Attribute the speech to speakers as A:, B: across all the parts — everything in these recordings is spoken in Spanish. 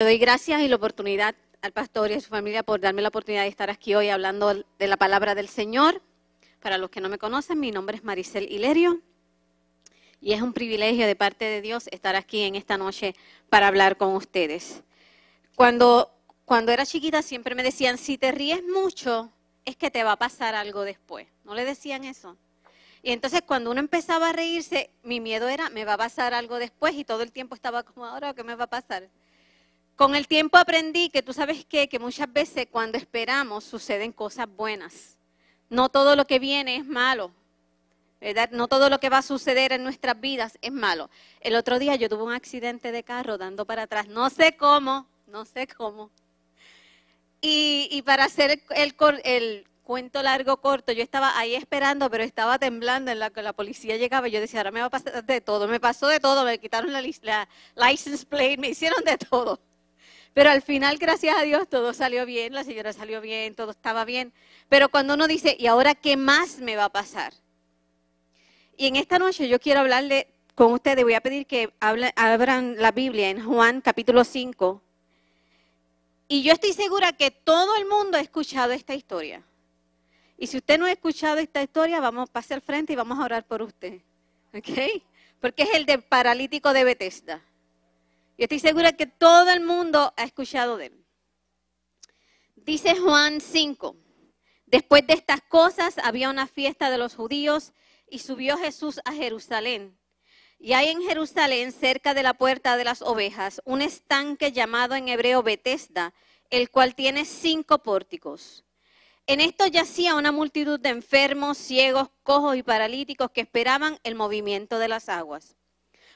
A: Le doy gracias y la oportunidad al pastor y a su familia por darme la oportunidad de estar aquí hoy hablando de la palabra del Señor. Para los que no me conocen, mi nombre es Maricel Hilerio y es un privilegio de parte de Dios estar aquí en esta noche para hablar con ustedes. Cuando, cuando era chiquita siempre me decían, si te ríes mucho, es que te va a pasar algo después. ¿No le decían eso? Y entonces cuando uno empezaba a reírse, mi miedo era, me va a pasar algo después y todo el tiempo estaba como, ahora, ¿qué me va a pasar? Con el tiempo aprendí que tú sabes qué, que muchas veces cuando esperamos suceden cosas buenas. No todo lo que viene es malo, ¿verdad? No todo lo que va a suceder en nuestras vidas es malo. El otro día yo tuve un accidente de carro dando para atrás, no sé cómo, no sé cómo. Y, para hacer el, el, cuento largo, corto, yo estaba ahí esperando, pero estaba temblando en la que la policía llegaba. Y yo decía, ahora me va a pasar de todo. Me pasó de todo, me quitaron la, la license plate, me hicieron de todo. Pero al final, gracias a Dios, todo salió bien, la señora salió bien, todo estaba bien. Pero cuando uno dice, ¿y ahora qué más me va a pasar? Y en esta noche yo quiero hablarle con ustedes, voy a pedir que abran la Biblia en Juan capítulo 5. Y yo estoy segura que todo el mundo ha escuchado esta historia. Y si usted no ha escuchado esta historia, vamos a pasar al frente y vamos a orar por usted. ¿Ok? Porque es el de paralítico de Bethesda. Yo estoy segura que todo el mundo ha escuchado de él. Dice Juan 5. Después de estas cosas había una fiesta de los judíos y subió Jesús a Jerusalén. Y hay en Jerusalén, cerca de la puerta de las ovejas, un estanque llamado en hebreo Betesda, el cual tiene cinco pórticos. En esto yacía una multitud de enfermos, ciegos, cojos y paralíticos que esperaban el movimiento de las aguas.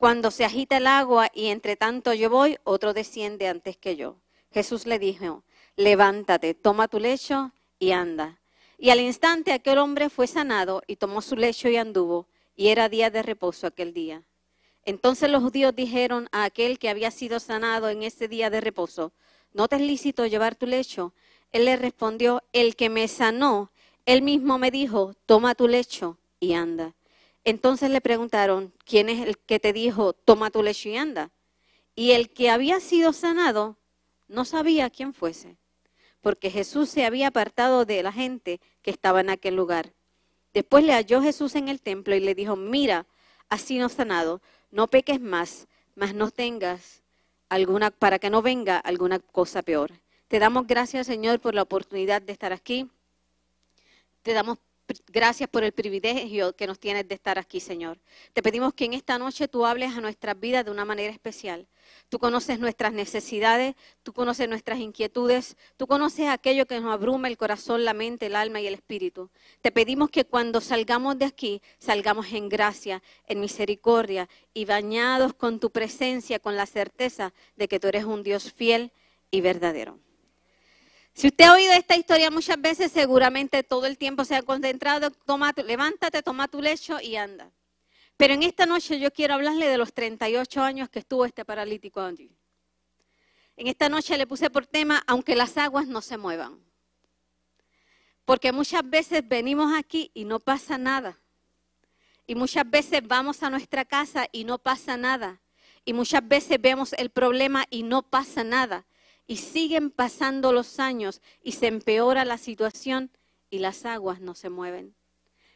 A: Cuando se agita el agua y entre tanto yo voy, otro desciende antes que yo. Jesús le dijo, levántate, toma tu lecho y anda. Y al instante aquel hombre fue sanado y tomó su lecho y anduvo, y era día de reposo aquel día. Entonces los judíos dijeron a aquel que había sido sanado en ese día de reposo, ¿no te es lícito llevar tu lecho? Él le respondió, el que me sanó, él mismo me dijo, toma tu lecho y anda. Entonces le preguntaron, ¿quién es el que te dijo, toma tu lecho y anda? Y el que había sido sanado no sabía quién fuese, porque Jesús se había apartado de la gente que estaba en aquel lugar. Después le halló Jesús en el templo y le dijo, mira, así no sanado, no peques más, mas no tengas alguna, para que no venga alguna cosa peor. Te damos gracias, Señor, por la oportunidad de estar aquí. Te damos Gracias por el privilegio que nos tienes de estar aquí, Señor. Te pedimos que en esta noche tú hables a nuestras vidas de una manera especial. Tú conoces nuestras necesidades, tú conoces nuestras inquietudes, tú conoces aquello que nos abruma el corazón, la mente, el alma y el espíritu. Te pedimos que cuando salgamos de aquí, salgamos en gracia, en misericordia y bañados con tu presencia, con la certeza de que tú eres un Dios fiel y verdadero. Si usted ha oído esta historia muchas veces, seguramente todo el tiempo se ha concentrado, levántate, toma tu lecho y anda. Pero en esta noche yo quiero hablarle de los 38 años que estuvo este paralítico allí. En esta noche le puse por tema, aunque las aguas no se muevan. Porque muchas veces venimos aquí y no pasa nada. Y muchas veces vamos a nuestra casa y no pasa nada. Y muchas veces vemos el problema y no pasa nada y siguen pasando los años y se empeora la situación y las aguas no se mueven.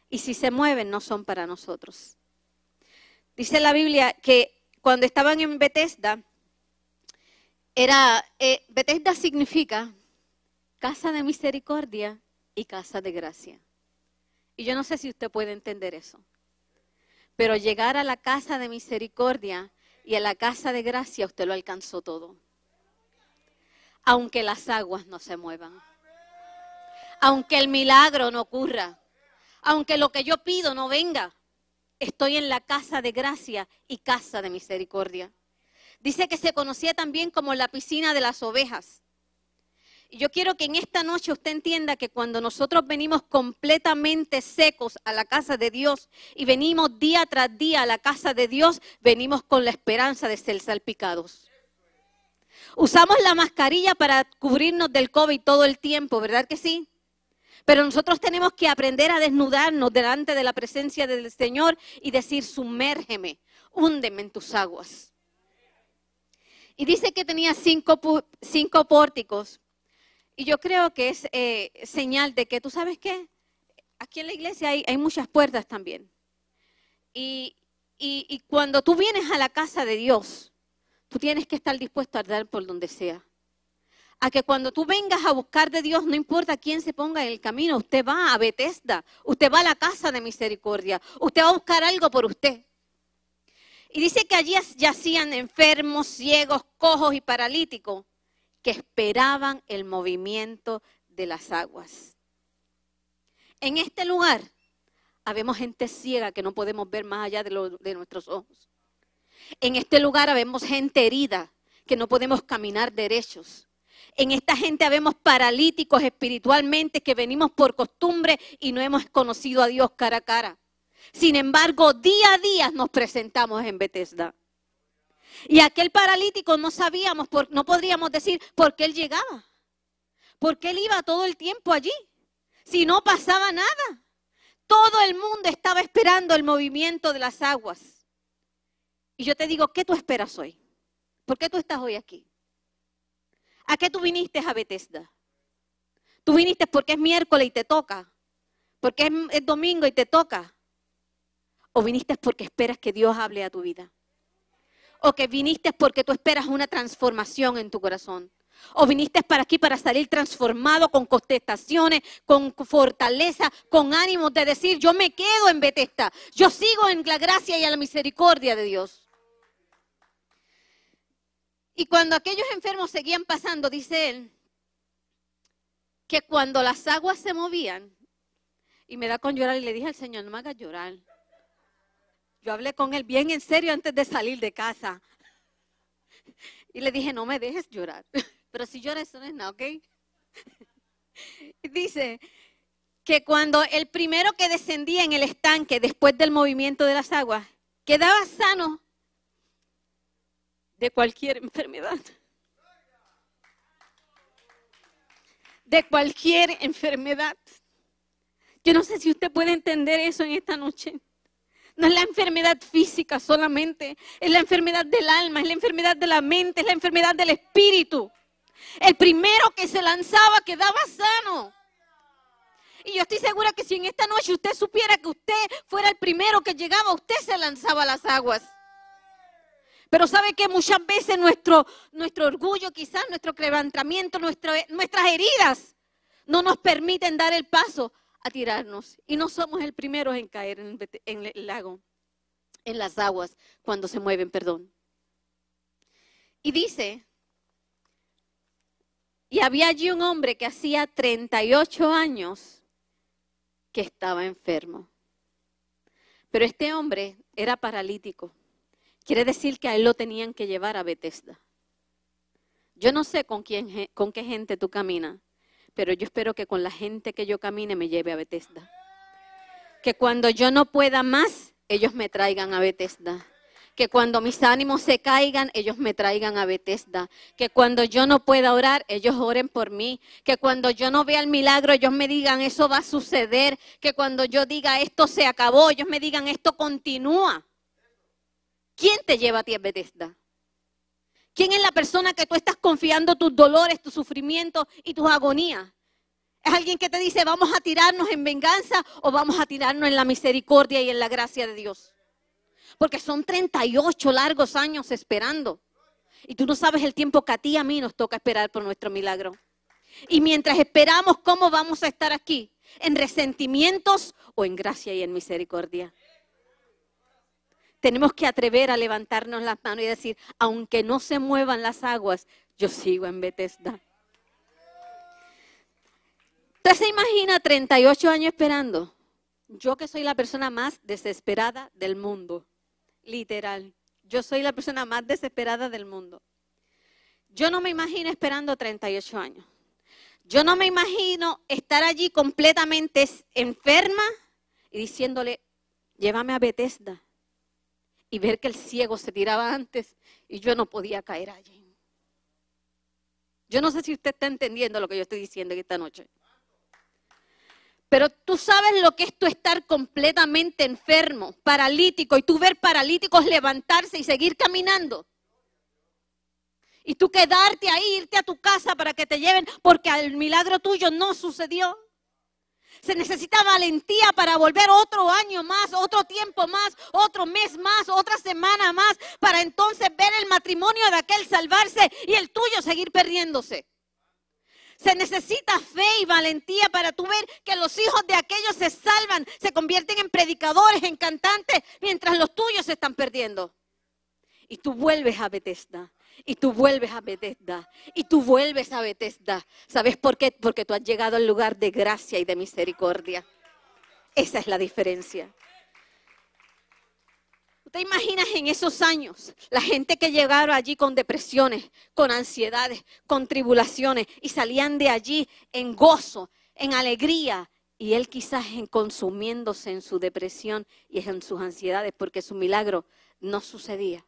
A: Y si se mueven no son para nosotros. Dice la Biblia que cuando estaban en Bethesda, era, eh, Bethesda significa casa de misericordia y casa de gracia. Y yo no sé si usted puede entender eso. Pero llegar a la casa de misericordia y a la casa de gracia, usted lo alcanzó todo aunque las aguas no se muevan. Aunque el milagro no ocurra. Aunque lo que yo pido no venga. Estoy en la casa de gracia y casa de misericordia. Dice que se conocía también como la piscina de las ovejas. Y yo quiero que en esta noche usted entienda que cuando nosotros venimos completamente secos a la casa de Dios y venimos día tras día a la casa de Dios, venimos con la esperanza de ser salpicados. Usamos la mascarilla para cubrirnos del COVID todo el tiempo, ¿verdad que sí? Pero nosotros tenemos que aprender a desnudarnos delante de la presencia del Señor y decir, sumérgeme, húndeme en tus aguas. Y dice que tenía cinco, cinco pórticos. Y yo creo que es eh, señal de que, ¿tú sabes qué? Aquí en la iglesia hay, hay muchas puertas también. Y, y, y, cuando tú vienes a la casa de Dios, tú tienes que estar dispuesto a dar por donde sea. A que cuando tú vengas a buscar de Dios, no importa quién se ponga en el camino, usted va a Bethesda, usted va a la casa de misericordia, usted va a buscar algo por usted. Y dice que allí yacían enfermos, ciegos, cojos y paralíticos que esperaban el movimiento de las aguas. En este lugar habemos gente ciega que no podemos ver más allá de, de nuestros ojos. En este lugar habemos gente herida que no podemos caminar derechos. En esta gente habemos paralíticos espiritualmente que venimos por costumbre y no hemos conocido a Dios cara a cara. Sin embargo, día a día nos presentamos en Bethesda. Y aquel paralítico no sabíamos, no podríamos decir por qué él llegaba. Porque él iba todo el tiempo allí. Si no pasaba nada. Todo el mundo estaba esperando el movimiento de las aguas. Y yo te digo, ¿qué tú esperas hoy? ¿Por qué tú estás hoy aquí? ¿A qué tú viniste a Bethesda? Tú viniste porque es miércoles y te toca. Porque es domingo y te toca. ¿O viniste porque esperas que Dios hable a tu vida? ¿O que viniste porque tú esperas una transformación en tu corazón? ¿O viniste para aquí para salir transformado con contestaciones, con fortaleza, con ánimo de decir, yo me quedo en Betesta, yo sigo en la gracia y en la misericordia de Dios? Y cuando aquellos enfermos seguían pasando, dice él, que cuando las aguas se movían, y me da con llorar y le dije al Señor, no me hagas llorar. Yo hablé con él bien en serio antes de salir de casa. Y le dije, no me dejes llorar. Pero si lloras, eso no es nada, ¿ok? Dice que cuando el primero que descendía en el estanque después del movimiento de las aguas quedaba sano de cualquier enfermedad. De cualquier enfermedad. Yo no sé si usted puede entender eso en esta noche. No es la enfermedad física solamente, es la enfermedad del alma, es la enfermedad de la mente, es la enfermedad del espíritu. El primero que se lanzaba quedaba sano. Y yo estoy segura que si en esta noche usted supiera que usted fuera el primero que llegaba, usted se lanzaba a las aguas. Pero sabe que muchas veces nuestro, nuestro orgullo, quizás nuestro levantamiento, nuestras heridas, no nos permiten dar el paso a tirarnos. Y no somos el primero en caer en el, lago, en las aguas, cuando se mueven, perdón. Y dice, y había allí un hombre que hacía 38 años que estaba enfermo. Pero este hombre era paralítico. Quiere decir que a él lo tenían que llevar a Bethesda. Yo no sé con, quién, con qué gente tú caminas, pero yo espero que con la gente que yo camine me lleve a Bethesda. Que cuando yo no pueda más, ellos me traigan a Bethesda. Que cuando mis ánimos se caigan, ellos me traigan a Bethesda. Que cuando yo no pueda orar, ellos oren por mí. Que cuando yo no vea el milagro, ellos me digan, eso va a suceder. Que cuando yo diga, esto se acabó, ellos me digan, esto continúa. ¿Quién te lleva a ti a Bethesda? ¿Quién es la persona que tú estás confiando tus dolores, tus sufrimientos y tus agonías? ¿Es alguien que te dice vamos a tirarnos en venganza o vamos a tirarnos en la misericordia y en la gracia de Dios? Porque son 38 largos años esperando. Y tú no sabes el tiempo que a ti y a mí nos toca esperar por nuestro milagro. Y mientras esperamos, ¿cómo vamos a estar aquí? ¿En resentimientos o en gracia y en misericordia? Tenemos que atrever a levantarnos las manos y decir, aunque no se muevan las aguas, yo sigo en Bethesda. ¿Usted se imagina 38 años esperando? Yo que soy la persona más desesperada del mundo, literal. yo soy la persona más desesperada del mundo. Yo no me imagino esperando 38 años. Yo no me imagino estar allí completamente enferma y diciéndole, llévame a Bethesda. Y ver que el ciego se tiraba antes y yo no podía caer allí. Yo no sé si usted está entendiendo lo que yo estoy diciendo esta noche. Pero tú sabes lo que es tú estar completamente enfermo, paralítico, y tú ver paralíticos levantarse y seguir caminando. Y tú quedarte ahí, irte a tu casa para que te lleven, porque el milagro tuyo no sucedió. Se necesita valentía para volver otro año más, otro tiempo más, otro mes más, otra semana más, para entonces ver el matrimonio de aquel salvarse y el tuyo seguir perdiéndose. Se necesita fe y valentía para tú ver que los hijos de aquellos se salvan, se convierten en predicadores, en cantantes, mientras los tuyos se están perdiendo. Y tú vuelves a Bethesda. Y tú vuelves a Bethesda. Y tú vuelves a Bethesda. ¿Sabes por qué? Porque tú has llegado al lugar de gracia y de misericordia. Esa es la diferencia. ¿Te imaginas en esos años la gente que llegaron allí con depresiones, con ansiedades, con tribulaciones y salían de allí en gozo, en alegría y él quizás en consumiéndose en su depresión y en sus ansiedades porque su milagro no sucedía?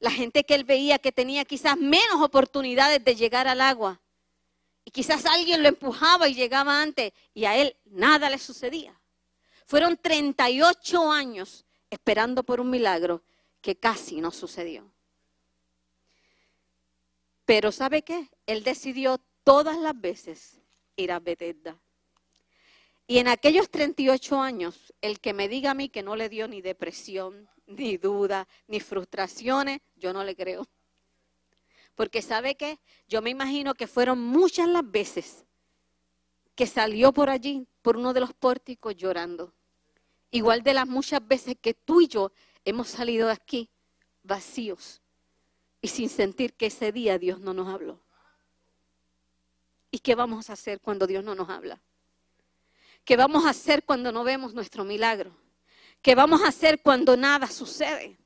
A: La gente que él veía que tenía quizás menos oportunidades de llegar al agua y quizás alguien lo empujaba y llegaba antes y a él nada le sucedía. Fueron 38 años esperando por un milagro que casi no sucedió. Pero ¿sabe qué? Él decidió todas las veces ir a Bethesda. Y en aquellos 38 años, el que me diga a mí que no le dio ni depresión, ni duda, ni frustraciones, yo no le creo. Porque sabe qué? Yo me imagino que fueron muchas las veces que salió por allí, por uno de los pórticos llorando. Igual de las muchas veces que tú y yo hemos salido de aquí vacíos y sin sentir que ese día Dios no nos habló. ¿Y qué vamos a hacer cuando Dios no nos habla? ¿Qué vamos a hacer cuando no vemos nuestro milagro? ¿Qué vamos a hacer cuando nada sucede?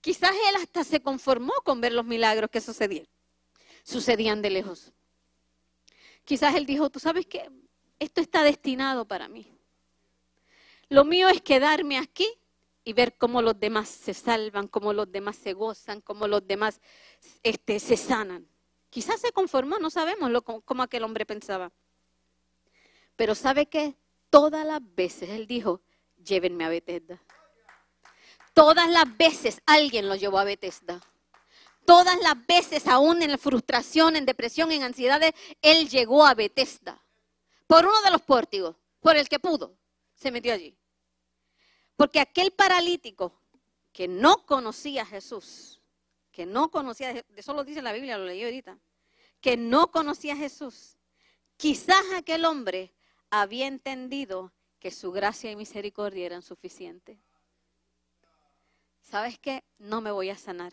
A: Quizás él hasta se conformó con ver los milagros que sucedían. Sucedían de lejos. Quizás él dijo, tú sabes qué, esto está destinado para mí. Lo mío es quedarme aquí y ver cómo los demás se salvan, cómo los demás se gozan, cómo los demás este, se sanan. Quizás se conformó, no sabemos lo, cómo aquel hombre pensaba. Pero ¿sabe qué? Todas las veces él dijo, llévenme a Bethesda. Todas las veces alguien lo llevó a Bethesda. Todas las veces, aún en la frustración, en depresión, en ansiedades, él llegó a Bethesda por uno de los pórtigos, por el que pudo, se metió allí. Porque aquel paralítico que no conocía a Jesús, que no conocía, eso lo dice la Biblia, lo leí ahorita, que no conocía a Jesús, quizás aquel hombre había entendido que su gracia y misericordia eran suficientes. ¿Sabes qué? No me voy a sanar,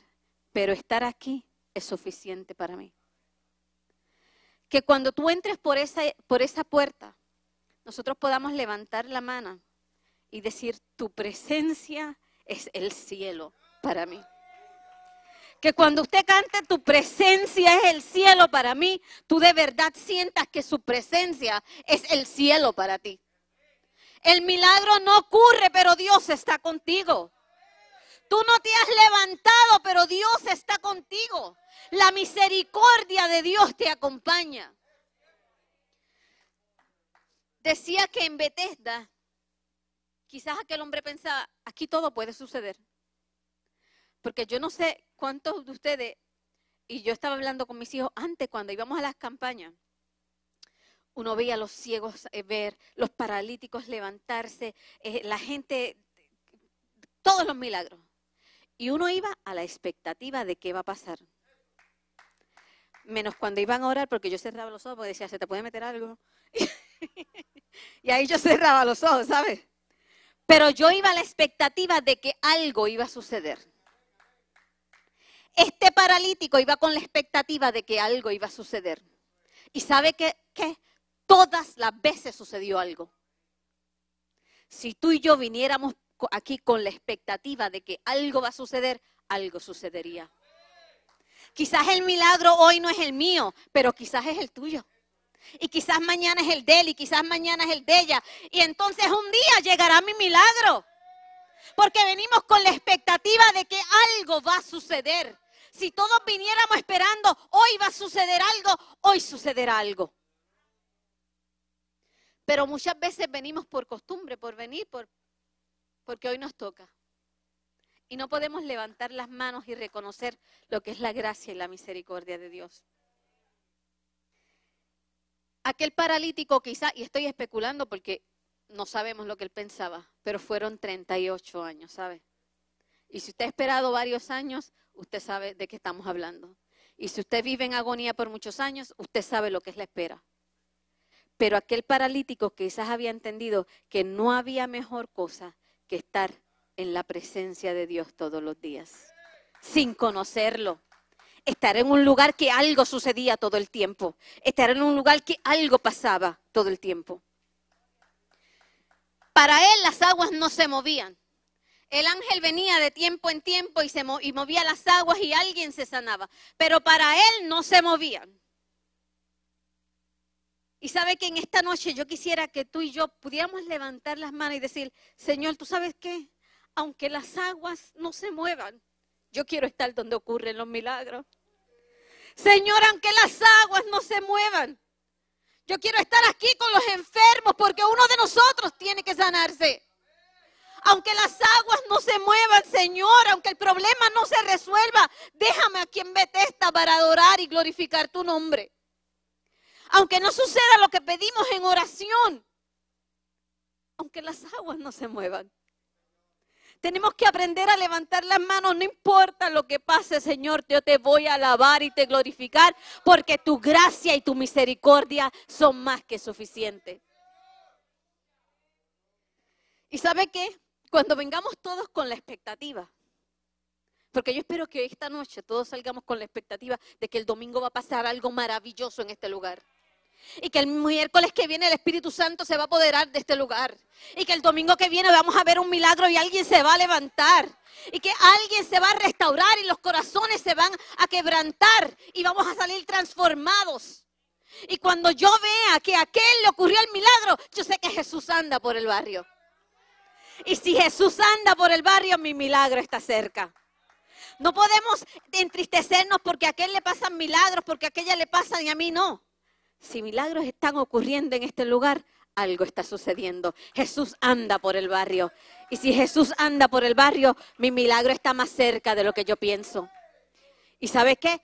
A: pero estar aquí es suficiente para mí que cuando tú entres por esa, por esa puerta, nosotros podamos levantar la mano y decir, tu presencia es el cielo para mí. Que cuando usted cante, tu presencia es el cielo para mí, tú de verdad sientas que su presencia es el cielo para ti. El milagro no ocurre, pero Dios está contigo. Tú no te has levantado, pero Dios está contigo. La misericordia de Dios te acompaña. Decía que en Bethesda, quizás aquel hombre pensaba, aquí todo puede suceder. Porque yo no sé cuántos de ustedes, y yo estaba hablando con mis hijos antes cuando íbamos a las campañas, uno veía a los ciegos eh, ver, los paralíticos levantarse, eh, la gente, todos los milagros. Y uno iba a la expectativa de qué va a pasar. Menos cuando iban a orar, porque yo cerraba los ojos porque decía, ¿se te puede meter algo? y ahí yo cerraba los ojos, ¿sabes? Pero yo iba a la expectativa de que algo iba a suceder. Este paralítico iba con la expectativa de que algo iba a suceder. ¿Y sabe qué? Todas las veces sucedió algo. Si tú y yo viniéramos aquí con la expectativa de que algo va a suceder, algo sucedería. Quizás el milagro hoy no es el mío, pero quizás es el tuyo. Y quizás mañana es el de él y quizás mañana es el de ella. Y entonces un día llegará mi milagro. Porque venimos con la expectativa de que algo va a suceder. Si todos viniéramos esperando, hoy va a suceder algo, hoy sucederá algo. Pero muchas veces venimos por costumbre, por venir, por, porque hoy nos toca. Y no podemos levantar las manos y reconocer lo que es la gracia y la misericordia de Dios. Aquel paralítico quizá, y estoy especulando porque no sabemos lo que él pensaba, pero fueron 38 años, ¿sabe? Y si usted ha esperado varios años, usted sabe de qué estamos hablando. Y si usted vive en agonía por muchos años, usted sabe lo que es la espera. Pero aquel paralítico quizás había entendido que no había mejor cosa que estar en la presencia de Dios todos los días, sin conocerlo. Estar en un lugar que algo sucedía todo el tiempo. Estar en un lugar que algo pasaba todo el tiempo. Para él las aguas no se movían. El ángel venía de tiempo en tiempo y, se movía las aguas y alguien se sanaba. Pero para él no se movían. Y sabe que en esta noche yo quisiera que tú y yo pudiéramos levantar las manos y decir, Señor, ¿tú sabes qué? Aunque las aguas no se muevan, yo quiero estar donde ocurren los milagros. Señor, aunque las aguas no se muevan, yo quiero estar aquí con los enfermos porque uno de nosotros tiene que sanarse. Aunque las aguas no se muevan, Señor, aunque el problema no se resuelva, déjame aquí en Bethesda para adorar y glorificar tu nombre. Aunque no suceda lo que pedimos en oración, aunque las aguas no se muevan. Tenemos que aprender a levantar las manos, no importa lo que pase, Señor, yo te voy a alabar y te glorificar, porque tu gracia y tu misericordia son más que suficientes. ¿Y sabe qué? Cuando vengamos todos con la expectativa, porque yo espero que esta noche todos salgamos con la expectativa de que el domingo va a pasar algo maravilloso en este lugar. Y que el miércoles que viene el Espíritu Santo se va a apoderar de este lugar. Y que el domingo que viene vamos a ver un milagro y alguien se va a levantar. Y que alguien se va a restaurar y los corazones se van a quebrantar y vamos a salir transformados. Y cuando yo vea que a aquel le ocurrió el milagro, yo sé que Jesús anda por el barrio. Y si Jesús anda por el barrio, mi milagro está cerca. No podemos entristecernos porque a aquel le pasan milagros, porque a aquella le pasan y a mí no. Si milagros están ocurriendo en este lugar, algo está sucediendo. Jesús anda por el barrio. Y si Jesús anda por el barrio, mi milagro está más cerca de lo que yo pienso. ¿Y sabe qué?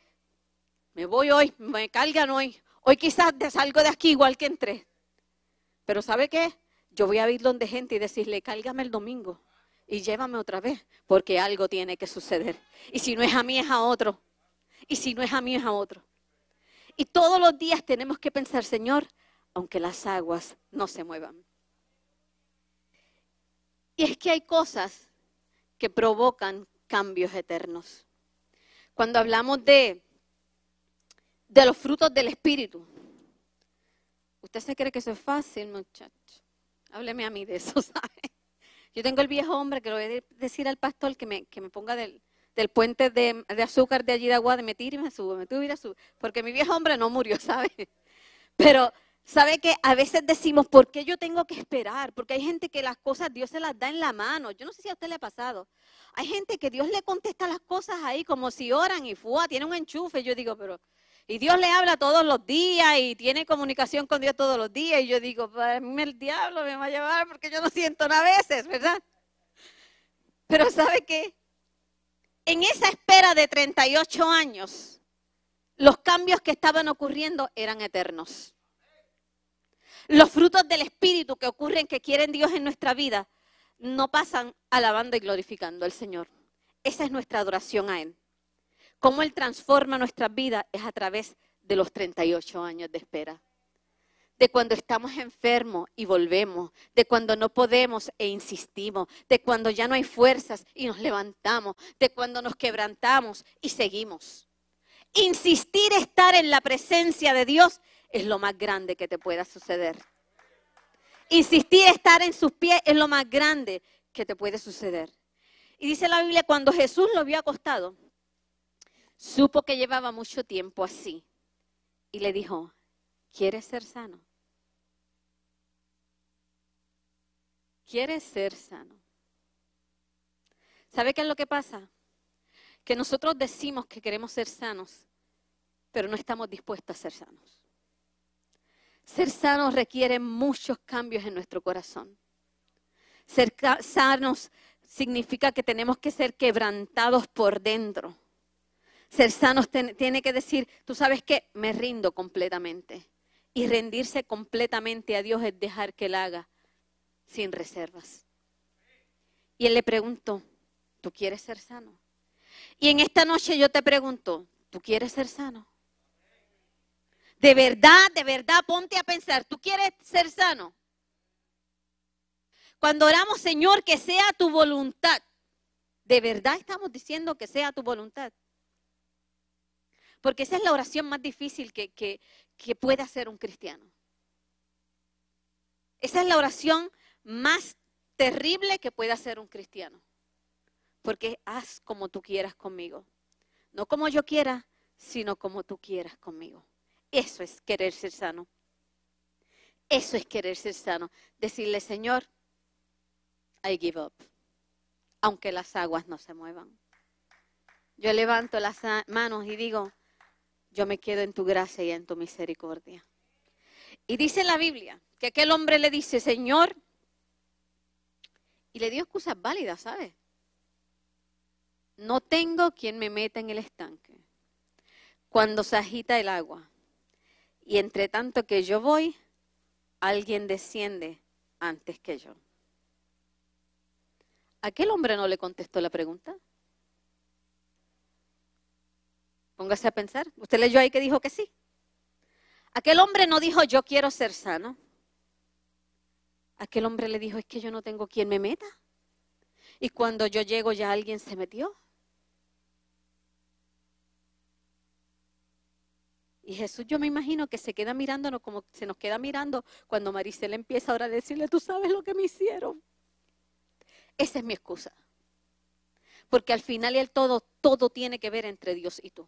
A: Me voy hoy, me cargan hoy. Hoy quizás salgo de aquí igual que entré. Pero ¿sabe qué? Yo voy a ir donde gente y decirle, cálgame el domingo y llévame otra vez, porque algo tiene que suceder. Y si no es a mí, es a otro. Y si no es a mí, es a otro. Y todos los días tenemos que pensar, Señor, aunque las aguas no se muevan. Y es que hay cosas que provocan cambios eternos. Cuando hablamos de, de los frutos del Espíritu, ¿usted se cree que eso es fácil, muchacho? Hábleme a mí de eso, ¿sabe? Yo tengo el viejo hombre que le voy a decir al pastor que me, que me ponga del, del puente de, de azúcar de allí de agua, de me tire y me sube, me tire y sube. Porque mi viejo hombre no murió, ¿sabe? Pero, ¿sabe que A veces decimos, ¿por qué yo tengo que esperar? Porque hay gente que las cosas Dios se las da en la mano. Yo no sé si a usted le ha pasado. Hay gente que Dios le contesta las cosas ahí como si oran y fua, tiene un enchufe. Yo digo, pero. Y Dios le habla todos los días y tiene comunicación con Dios todos los días. Y yo digo, mí el diablo me va a llevar porque yo no siento nada a veces, ¿verdad? Pero ¿sabe qué? En esa espera de 38 años, los cambios que estaban ocurriendo eran eternos. Los frutos del Espíritu que ocurren, que quieren Dios en nuestra vida, no pasan alabando y glorificando al Señor. Esa es nuestra adoración a Él. Cómo Él transforma nuestras vidas es a través de los 38 años de espera. De cuando estamos enfermos y volvemos, de cuando no podemos e insistimos, de cuando ya no hay fuerzas y nos levantamos, de cuando nos quebrantamos y seguimos. Insistir estar en la presencia de Dios es lo más grande que te pueda suceder. Insistir estar en sus pies es lo más grande que te puede suceder. Y dice la Biblia, cuando Jesús lo vio acostado, supo que llevaba mucho tiempo así. Y le dijo, ¿quieres ser sano? ¿Quieres ser sano? ¿Sabe qué es lo que pasa? Que nosotros decimos que queremos ser sanos, pero no estamos dispuestos a ser sanos. Ser sanos requiere muchos cambios en nuestro corazón. Ser sanos significa que tenemos que ser quebrantados por dentro. Ser sanos tiene que decir, tú sabes qué, me rindo completamente. Y rendirse completamente a Dios es dejar que Él haga sin reservas. Y Él le preguntó, ¿tú quieres ser sano? Y en esta noche yo te pregunto, ¿tú quieres ser sano? De verdad, de verdad, ponte a pensar, ¿tú quieres ser sano? Cuando oramos, Señor, que sea tu voluntad, ¿de verdad estamos diciendo que sea tu voluntad? Porque esa es la oración más difícil que, que, que puede hacer un cristiano. Esa es la oración más terrible que puede hacer un cristiano. Porque haz como tú quieras conmigo. No como yo quiera, sino como tú quieras conmigo. Eso es querer ser sano. Eso es querer ser sano. Decirle, Señor, I give up, aunque las aguas no se muevan. Yo levanto las manos y digo, yo me quedo en tu gracia y en tu misericordia. Y dice la Biblia que aquel hombre le dice, Señor, y le dio excusas válidas, ¿sabes? No tengo quien me meta en el estanque cuando se agita el agua. Y entre tanto que yo voy, alguien desciende antes que yo. ¿Aquel hombre no le contestó la pregunta? Póngase a pensar. Usted leyó ahí que dijo que sí. Aquel hombre no dijo yo quiero ser sano. Aquel hombre le dijo es que yo no tengo quien me meta. Y cuando yo llego ya alguien se metió. Y Jesús yo me imagino que se queda mirándonos como se nos queda mirando cuando Maricel empieza ahora a decirle, tú sabes lo que me hicieron. Esa es mi excusa. Porque al final y al todo, todo tiene que ver entre Dios y tú.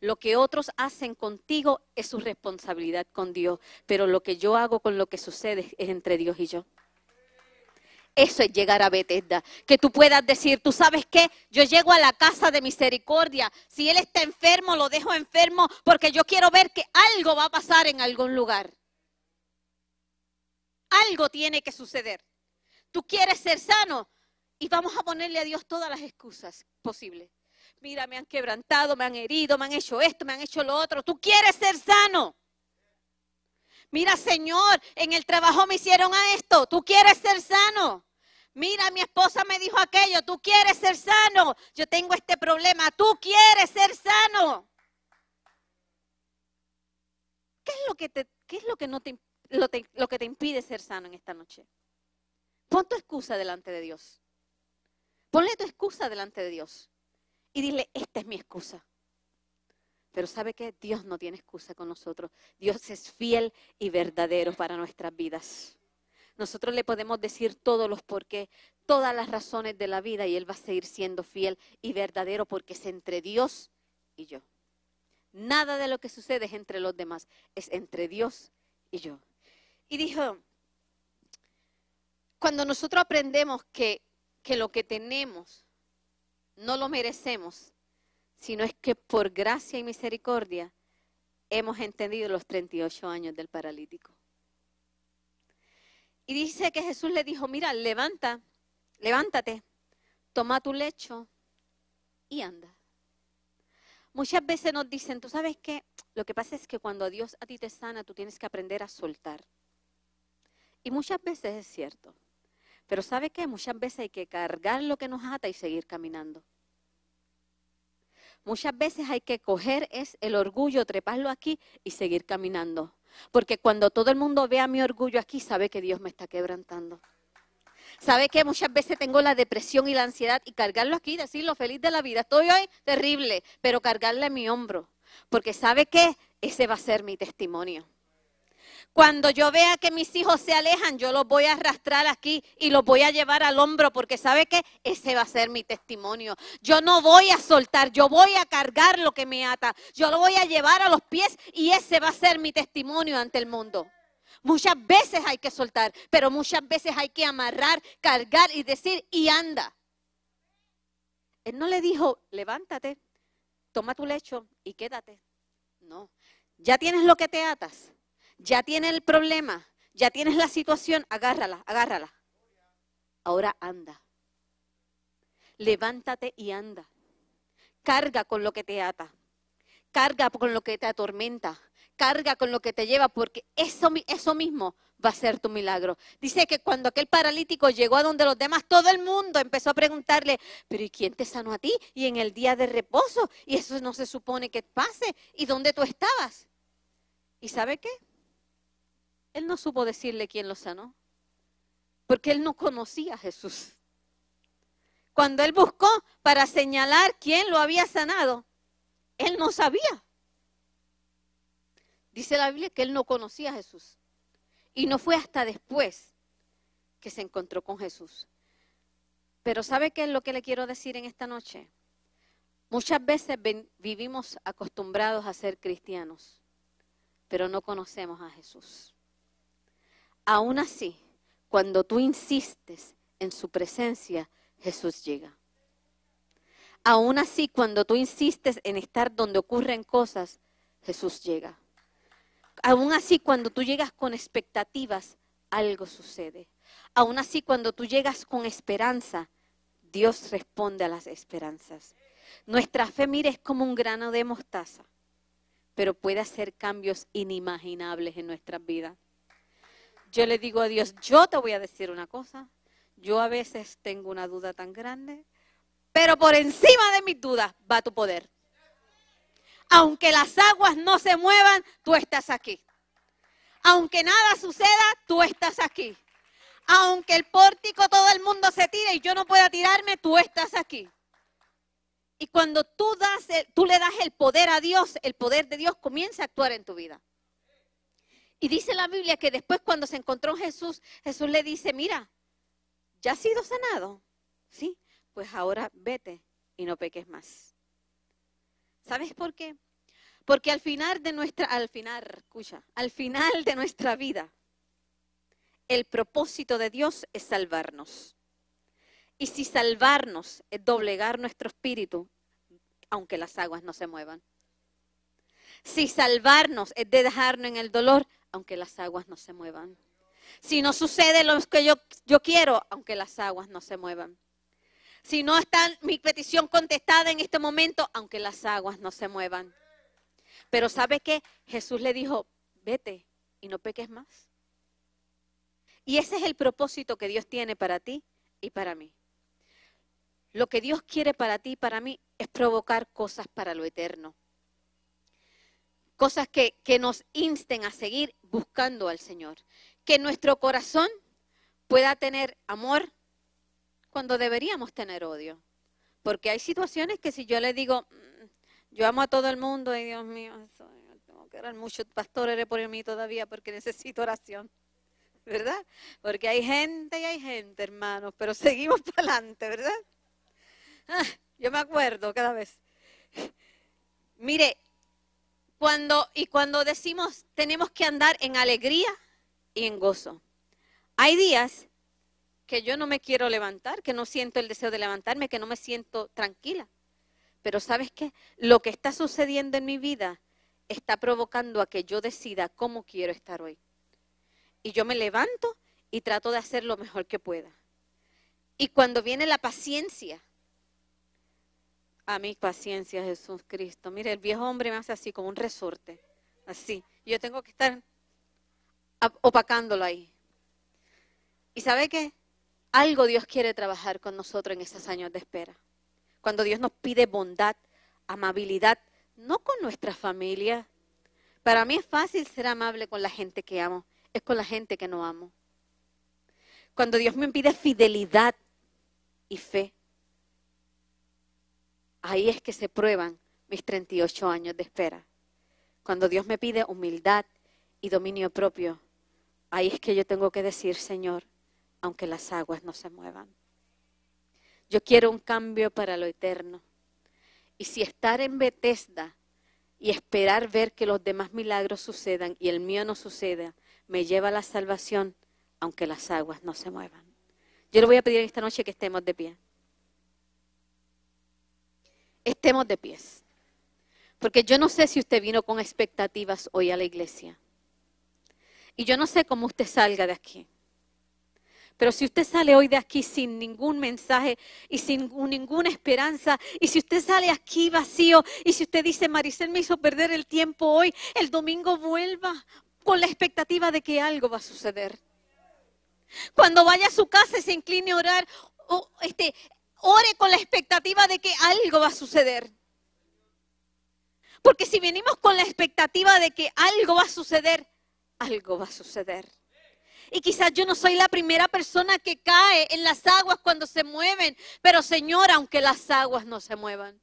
A: Lo que otros hacen contigo es su responsabilidad con Dios, pero lo que yo hago con lo que sucede es entre Dios y yo. Eso es llegar a Bethesda. Que tú puedas decir, tú sabes qué, yo llego a la casa de misericordia. Si él está enfermo, lo dejo enfermo porque yo quiero ver que algo va a pasar en algún lugar. Algo tiene que suceder. Tú quieres ser sano, y vamos a ponerle a Dios todas las excusas posibles. Mira, me han quebrantado, me han herido, me han hecho esto, me han hecho lo otro. Tú quieres ser sano. Mira, Señor, en el trabajo me hicieron a esto. Tú quieres ser sano. Mira, mi esposa me dijo aquello. Tú quieres ser sano. Yo tengo este problema. Tú quieres ser sano. ¿Qué es lo que te, qué es lo que no te, lo que te impide ser sano en esta noche? Pon tu excusa delante de Dios. Ponle tu excusa delante de Dios y dile, esta es mi excusa. Pero sabe que Dios no tiene excusa con nosotros. Dios es fiel y verdadero para nuestras vidas. Nosotros le podemos decir todos los por qué, todas las razones de la vida y Él va a seguir siendo fiel y verdadero porque es entre Dios y yo. Nada de lo que sucede es entre los demás, es entre Dios y yo. Y dijo, cuando nosotros aprendemos que que lo que tenemos no lo merecemos, sino es que por gracia y misericordia hemos entendido los 38 años del paralítico. Y dice que Jesús le dijo, mira, levanta, levántate, toma tu lecho y anda. Muchas veces nos dicen, tú sabes qué, lo que pasa es que cuando Dios a ti te sana, tú tienes que aprender a soltar. Y muchas veces es cierto. Pero ¿sabe qué? Muchas veces hay que cargar lo que nos ata y seguir caminando. Muchas veces hay que coger es el orgullo, treparlo aquí y seguir caminando. Porque cuando todo el mundo vea mi orgullo aquí, sabe que Dios me está quebrantando. ¿Sabe que muchas veces tengo la depresión y la ansiedad y cargarlo aquí, decirlo feliz de la vida? Estoy hoy terrible, pero cargarle a mi hombro. Porque ¿sabe que Ese va a ser mi testimonio. Cuando yo vea que mis hijos se alejan, yo los voy a arrastrar aquí y los voy a llevar al hombro porque sabe que ese va a ser mi testimonio. Yo no voy a soltar, yo voy a cargar lo que me ata. Yo lo voy a llevar a los pies y ese va a ser mi testimonio ante el mundo. Muchas veces hay que soltar, pero muchas veces hay que amarrar, cargar y decir, y anda. Él no le dijo, levántate, toma tu lecho y quédate. No, ya tienes lo que te atas ya tienes el problema, ya tienes la situación, agárrala, agárrala. Ahora anda. Levántate y anda. Carga con lo que te ata. Carga con lo que te atormenta. Carga con lo que te lleva, porque eso, eso mismo va a ser tu milagro. Dice que cuando aquel paralítico llegó a donde los demás, todo el mundo empezó a preguntarle, pero ¿y quién te sanó a ti? Y en el día de reposo, y eso no se supone que pase, ¿y dónde tú estabas? ¿Y sabe qué? Él no supo decirle quién lo sanó, porque él no conocía a Jesús. Cuando él buscó para señalar quién lo había sanado, él no sabía. Dice la Biblia que él no conocía a Jesús. Y no fue hasta después que se encontró con Jesús. Pero ¿sabe qué es lo que le quiero decir en esta noche? Muchas veces vivimos acostumbrados a ser cristianos, pero no conocemos a Jesús. Aún así, cuando tú insistes en su presencia, Jesús llega. Aún así, cuando tú insistes en estar donde ocurren cosas, Jesús llega. Aún así, cuando tú llegas con expectativas, algo sucede. Aún así, cuando tú llegas con esperanza, Dios responde a las esperanzas. Nuestra fe, mire, es como un grano de mostaza, pero puede hacer cambios inimaginables en nuestras vidas yo le digo a Dios, yo te voy a decir una cosa, yo a veces tengo una duda tan grande, pero por encima de mis dudas va tu poder. Aunque las aguas no se muevan, tú estás aquí. Aunque nada suceda, tú estás aquí. Aunque el pórtico todo el mundo se tire y yo no pueda tirarme, tú estás aquí. Y cuando tú, das tú le das el poder a Dios, el poder de Dios comienza a actuar en tu vida. Y dice la Biblia que después cuando se encontró Jesús, Jesús le dice, mira, ya has sido sanado. Sí, pues ahora vete y no peques más. ¿Sabes por qué? Porque al final de nuestra, al final, escucha, al final de nuestra vida, el propósito de Dios es salvarnos. Y si salvarnos es doblegar nuestro espíritu, aunque las aguas no se muevan. Si salvarnos es de dejarnos en el dolor, aunque las aguas no se muevan. Si no sucede lo que yo, yo quiero, aunque las aguas no se muevan. Si no está mi petición contestada en este momento, aunque las aguas no se muevan. Pero ¿sabe qué? Jesús le dijo, vete y no peques más. Y ese es el propósito que Dios tiene para ti y para mí. Lo que Dios quiere para ti y para mí es provocar cosas para lo eterno cosas que, nos insten a seguir buscando al Señor. Que nuestro corazón pueda tener amor cuando deberíamos tener odio. Porque hay situaciones que si yo le digo, mm, yo amo a todo el mundo y Dios mío, tengo que orar mucho, pastor, eres por mí todavía porque necesito oración. ¿Verdad? Porque hay gente y hay gente, hermanos, pero seguimos para adelante, ¿verdad? Ah, yo me acuerdo cada vez. Mire, cuando, y cuando decimos tenemos que andar en alegría y en gozo. Hay días que yo no me quiero levantar, que no siento el deseo de levantarme, que no me siento tranquila. Pero sabes qué? Lo que está sucediendo en mi vida está provocando a que yo decida cómo quiero estar hoy. Y yo me levanto y trato de hacer lo mejor que pueda. Y cuando viene la paciencia, a mi paciencia, Jesús Cristo. Mire, el viejo hombre me hace así, como un resorte. Así. Yo tengo que estar opacándolo ahí. ¿Y sabe qué? Algo Dios quiere trabajar con nosotros en esos años de espera. Cuando Dios nos pide bondad, amabilidad, no con nuestra familia. Para mí es fácil ser amable con la gente que amo, es con la gente que no amo. Cuando Dios me pide fidelidad y fe, Ahí es que se prueban mis 38 años de espera. Cuando Dios me pide humildad y dominio propio, ahí es que yo tengo que decir, Señor, aunque las aguas no se muevan. Yo quiero un cambio para lo eterno. Y si estar en Bethesda y esperar ver que los demás milagros sucedan y el mío no suceda, me lleva a la salvación, aunque las aguas no se muevan. Yo le voy a pedir esta noche que estemos de pie. Estemos de pies. Porque yo no sé si usted vino con expectativas hoy a la iglesia. Y yo no sé cómo usted salga de aquí. Pero si usted sale hoy de aquí sin ningún mensaje y sin ninguna esperanza, y si usted sale aquí vacío, y si usted dice, Maricel me hizo perder el tiempo hoy, el domingo vuelva con la expectativa de que algo va a suceder. Cuando vaya a su casa y se incline a orar, este, ore con la expectativa de que algo va a suceder. Porque si venimos con la expectativa de que algo va a suceder, algo va a suceder. Y quizás yo no soy la primera persona que cae en las aguas cuando se mueven, pero Señor, aunque las aguas no se muevan.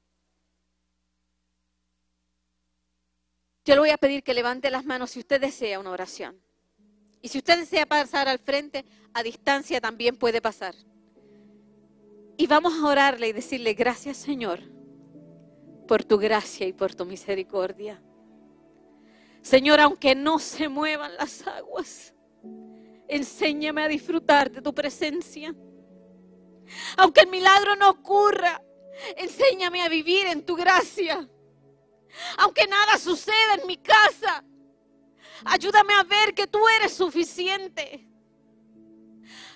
A: Yo le voy a pedir que levante las manos si usted desea una oración. Y si usted desea pasar al frente, a distancia también puede pasar. Y vamos a orarle y decirle, gracias Señor, por tu gracia y por tu misericordia. Señor, aunque no se muevan las aguas, Enséñame a disfrutar de tu presencia. Aunque el milagro no ocurra, enséñame a vivir en tu gracia. Aunque nada suceda en mi casa, ayúdame a ver que tú eres suficiente.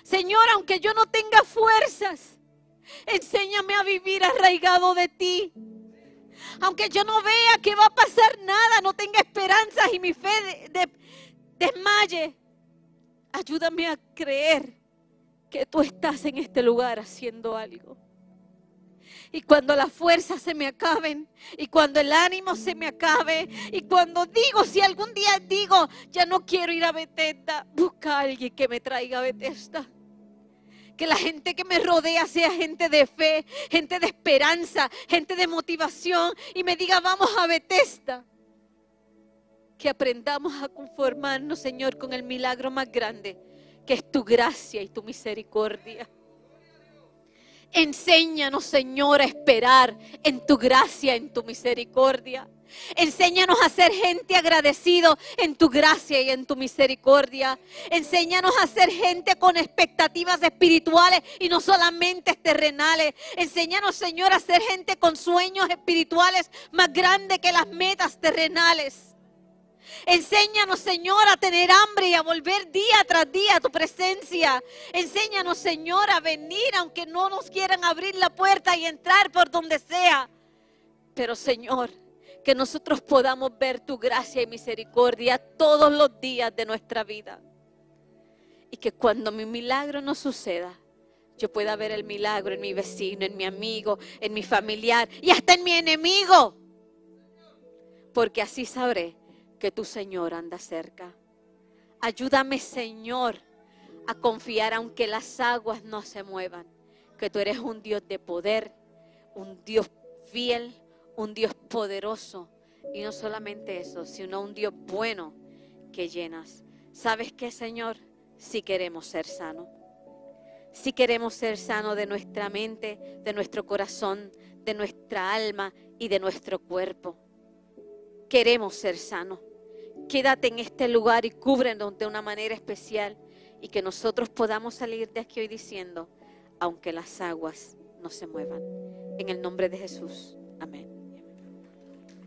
A: Señor, aunque yo no tenga fuerzas, enséñame a vivir arraigado de ti. Aunque yo no vea que va a pasar nada, no tenga esperanzas y mi fe desmaye, Ayúdame a creer que tú estás en este lugar haciendo algo. Y cuando las fuerzas se me acaben, y cuando el ánimo se me acabe, y cuando digo, si algún día digo, ya no quiero ir a Betesda, busca a alguien que me traiga a Betesda. Que la gente que me rodea sea gente de fe, gente de esperanza, gente de motivación, y me diga, vamos a Betesda que aprendamos a conformarnos, Señor, con el milagro más grande, que es tu gracia y tu misericordia. Enséñanos, Señor, a esperar en tu gracia, en tu misericordia. Enséñanos a ser gente agradecido en tu gracia y en tu misericordia. Enséñanos a ser gente con expectativas espirituales y no solamente terrenales. Enséñanos, Señor, a ser gente con sueños espirituales más grandes que las metas terrenales. Enséñanos, Señor, a tener hambre y a volver día tras día a tu presencia. Enséñanos, Señor, a venir aunque no nos quieran abrir la puerta y entrar por donde sea. Pero, Señor, que nosotros podamos ver tu gracia y misericordia todos los días de nuestra vida. Y que cuando mi milagro no suceda, yo pueda ver el milagro en mi vecino, en mi amigo, en mi familiar y hasta en mi enemigo. Porque así sabré que tu Señor anda cerca. Ayúdame, Señor, a confiar aunque las aguas no se muevan, que tú eres un Dios de poder, un Dios fiel, un Dios poderoso. Y no solamente eso, sino un Dios bueno que llenas. ¿Sabes qué, Señor? Si queremos ser sanos. Si queremos ser sanos de nuestra mente, de nuestro corazón, de nuestra alma y de nuestro cuerpo. Queremos ser sanos quédate en este lugar y cúbrenos de una manera especial y que nosotros podamos salir de aquí hoy diciendo, aunque las aguas no se muevan. En el nombre de Jesús. Amén.